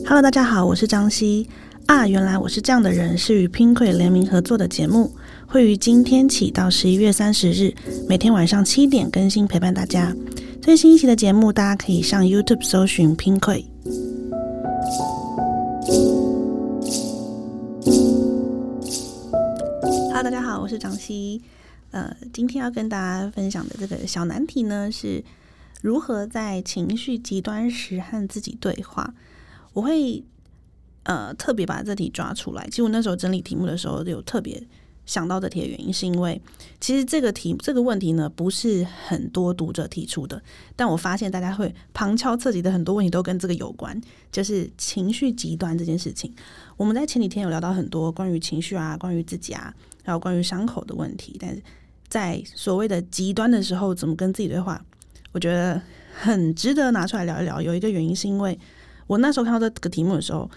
Hello，大家好，我是张希啊。原来我是这样的人，是与 Pinkoi 联名合作的节目，会于今天起到十一月三十日，每天晚上七点更新，陪伴大家。最新一期的节目，大家可以上 YouTube 搜寻 Pinkoi。Hello，大家好，我是张希。呃，今天要跟大家分享的这个小难题呢，是如何在情绪极端时和自己对话。我会呃特别把这题抓出来。其实我那时候整理题目的时候，有特别想到这题的原因，是因为其实这个题这个问题呢，不是很多读者提出的，但我发现大家会旁敲侧击的很多问题都跟这个有关，就是情绪极端这件事情。我们在前几天有聊到很多关于情绪啊，关于自己啊，还有关于伤口的问题，但是在所谓的极端的时候，怎么跟自己对话？我觉得很值得拿出来聊一聊。有一个原因是因为。我那时候看到这个题目的时候，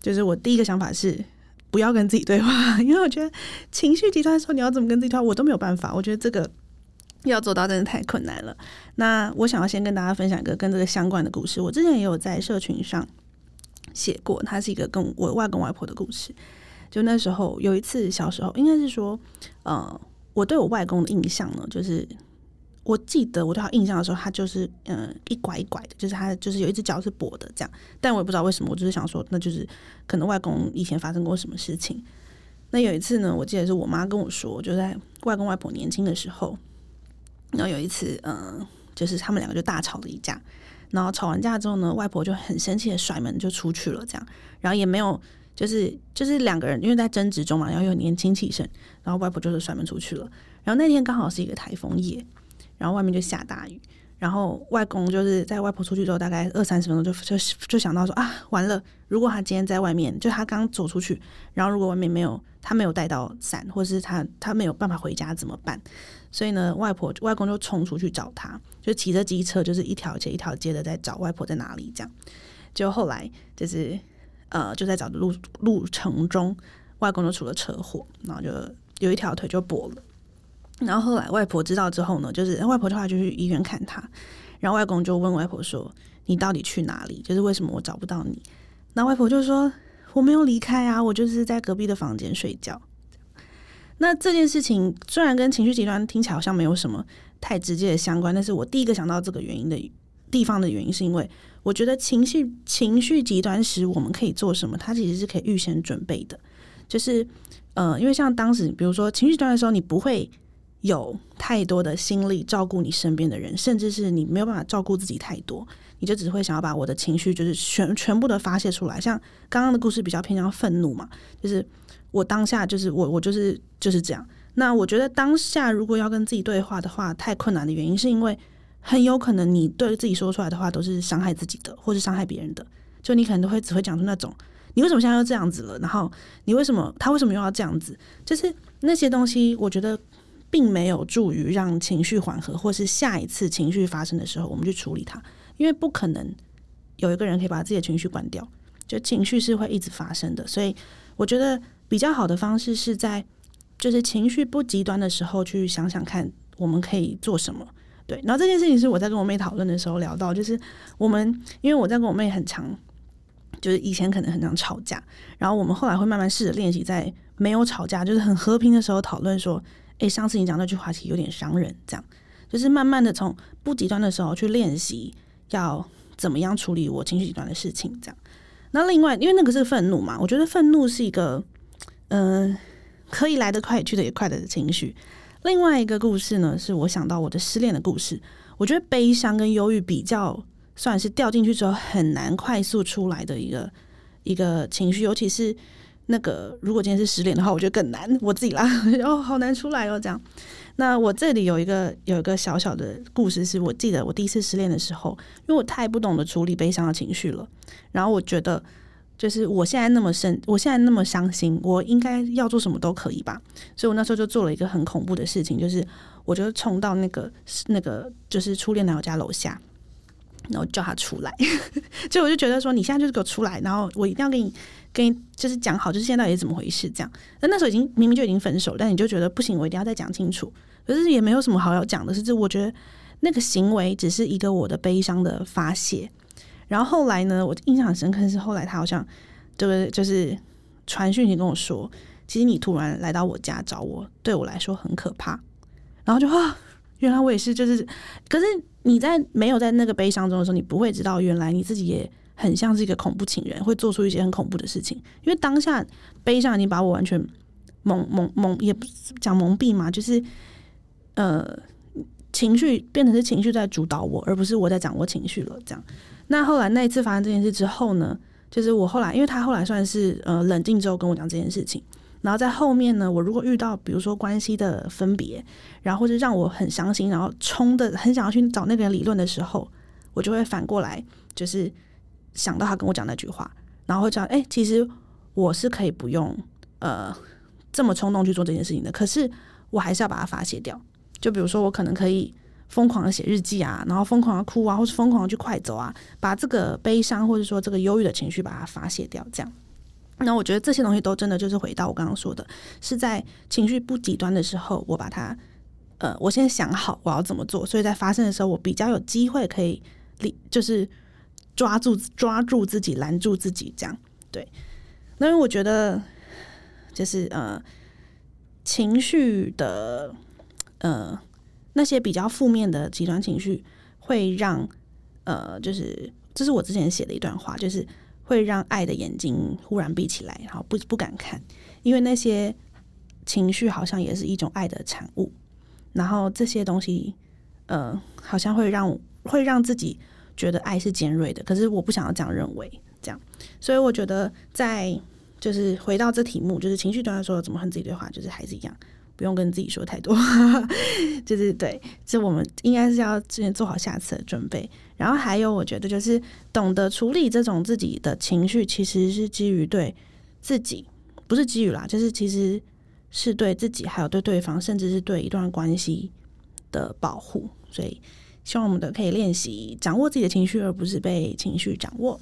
就是我第一个想法是不要跟自己对话，因为我觉得情绪极端的时候，你要怎么跟自己对话，我都没有办法。我觉得这个要做到真的太困难了。那我想要先跟大家分享一个跟这个相关的故事。我之前也有在社群上写过，它是一个跟我外公外婆的故事。就那时候有一次小时候，应该是说，呃，我对我外公的印象呢，就是。我记得我对他印象的时候，他就是嗯一拐一拐的，就是他就是有一只脚是跛的这样，但我也不知道为什么，我就是想说，那就是可能外公以前发生过什么事情。那有一次呢，我记得是我妈跟我说，就在外公外婆年轻的时候，然后有一次嗯，就是他们两个就大吵了一架，然后吵完架之后呢，外婆就很生气的甩门就出去了，这样，然后也没有就是就是两个人因为在争执中嘛，然后又年轻气盛，然后外婆就是甩门出去了，然后那天刚好是一个台风夜。然后外面就下大雨，然后外公就是在外婆出去之后，大概二三十分钟就就就想到说啊，完了！如果他今天在外面，就他刚走出去，然后如果外面没有他没有带到伞，或是他他没有办法回家怎么办？所以呢，外婆外公就冲出去找他，就骑着机车，就是一条街一条街的在找外婆在哪里。这样，就后来就是呃，就在找的路路程中，外公就出了车祸，然后就有一条腿就跛了。然后后来外婆知道之后呢，就是外婆的话就去医院看他，然后外公就问外婆说：“你到底去哪里？就是为什么我找不到你？”那外婆就说：“我没有离开啊，我就是在隔壁的房间睡觉。”那这件事情虽然跟情绪极端听起来好像没有什么太直接的相关，但是我第一个想到这个原因的地方的原因，是因为我觉得情绪情绪极端时我们可以做什么？它其实是可以预先准备的，就是呃，因为像当时比如说情绪极端的时候，你不会。有太多的心力照顾你身边的人，甚至是你没有办法照顾自己太多，你就只会想要把我的情绪就是全全部的发泄出来。像刚刚的故事比较偏向愤怒嘛，就是我当下就是我我就是就是这样。那我觉得当下如果要跟自己对话的话，太困难的原因是因为很有可能你对自己说出来的话都是伤害自己的，或是伤害别人的。就你可能都会只会讲出那种你为什么现在要这样子了，然后你为什么他为什么又要这样子，就是那些东西，我觉得。并没有助于让情绪缓和，或是下一次情绪发生的时候，我们去处理它。因为不可能有一个人可以把自己的情绪关掉，就情绪是会一直发生的。所以，我觉得比较好的方式是在就是情绪不极端的时候，去想想看我们可以做什么。对，然后这件事情是我在跟我妹讨论的时候聊到，就是我们因为我在跟我妹很常，就是以前可能很常吵架，然后我们后来会慢慢试着练习，在没有吵架，就是很和平的时候讨论说。诶，上次你讲那句话其实有点伤人，这样就是慢慢的从不极端的时候去练习要怎么样处理我情绪极端的事情，这样。那另外，因为那个是愤怒嘛，我觉得愤怒是一个嗯可以来得快去的也快的情绪。另外一个故事呢，是我想到我的失恋的故事。我觉得悲伤跟忧郁比较算是掉进去之后很难快速出来的一个一个情绪，尤其是。那个，如果今天是失恋的话，我觉得更难。我自己啦，哦，好难出来哦。这样，那我这里有一个有一个小小的故事，是我记得我第一次失恋的时候，因为我太不懂得处理悲伤的情绪了。然后我觉得，就是我现在那么深，我现在那么伤心，我应该要做什么都可以吧。所以我那时候就做了一个很恐怖的事情，就是我就冲到那个那个就是初恋男友家楼下，然后叫他出来。就我就觉得说，你现在就是给我出来，然后我一定要给你。跟你就是讲好，就是现在到底怎么回事？这样，那那时候已经明明就已经分手，但你就觉得不行，我一定要再讲清楚。可是也没有什么好要讲的，是这我觉得那个行为只是一个我的悲伤的发泄。然后后来呢，我印象很深刻是后来他好像就是就是传讯息跟我说，其实你突然来到我家找我，对我来说很可怕。然后就啊，原来我也是，就是可是你在没有在那个悲伤中的时候，你不会知道原来你自己也很像是一个恐怖情人，会做出一些很恐怖的事情。因为当下悲伤已经把我完全蒙 蒙蒙，也不讲蒙蔽嘛，就是呃情绪变成是情绪在主导我，而不是我在掌握情绪了。这样，那后来那一次发生这件事之后呢，就是我后来，因为他后来算是呃冷静之后跟我讲这件事情。然后在后面呢，我如果遇到比如说关系的分别，然后或者让我很伤心，然后冲的很想要去找那个人理论的时候，我就会反过来，就是想到他跟我讲那句话，然后会讲，哎，其实我是可以不用呃这么冲动去做这件事情的，可是我还是要把它发泄掉。就比如说，我可能可以疯狂的写日记啊，然后疯狂的哭啊，或是疯狂的去快走啊，把这个悲伤或者说这个忧郁的情绪把它发泄掉，这样。那我觉得这些东西都真的就是回到我刚刚说的，是在情绪不极端的时候，我把它，呃，我先想好我要怎么做，所以在发生的时候，我比较有机会可以立，就是抓住抓住自己，拦住自己，这样对。那因为我觉得，就是呃，情绪的呃那些比较负面的极端情绪，会让呃，就是这是我之前写的一段话，就是。会让爱的眼睛忽然闭起来，然后不不敢看，因为那些情绪好像也是一种爱的产物。然后这些东西，呃，好像会让会让自己觉得爱是尖锐的。可是我不想要这样认为，这样。所以我觉得，在就是回到这题目，就是情绪端的时候怎么和自己对话，就是还是一样。不用跟自己说太多，就是对，这我们应该是要之前做好下次的准备。然后还有，我觉得就是懂得处理这种自己的情绪，其实是基于对自己，不是基于啦，就是其实是对自己，还有对对方，甚至是对一段关系的保护。所以，希望我们的可以练习掌握自己的情绪，而不是被情绪掌握。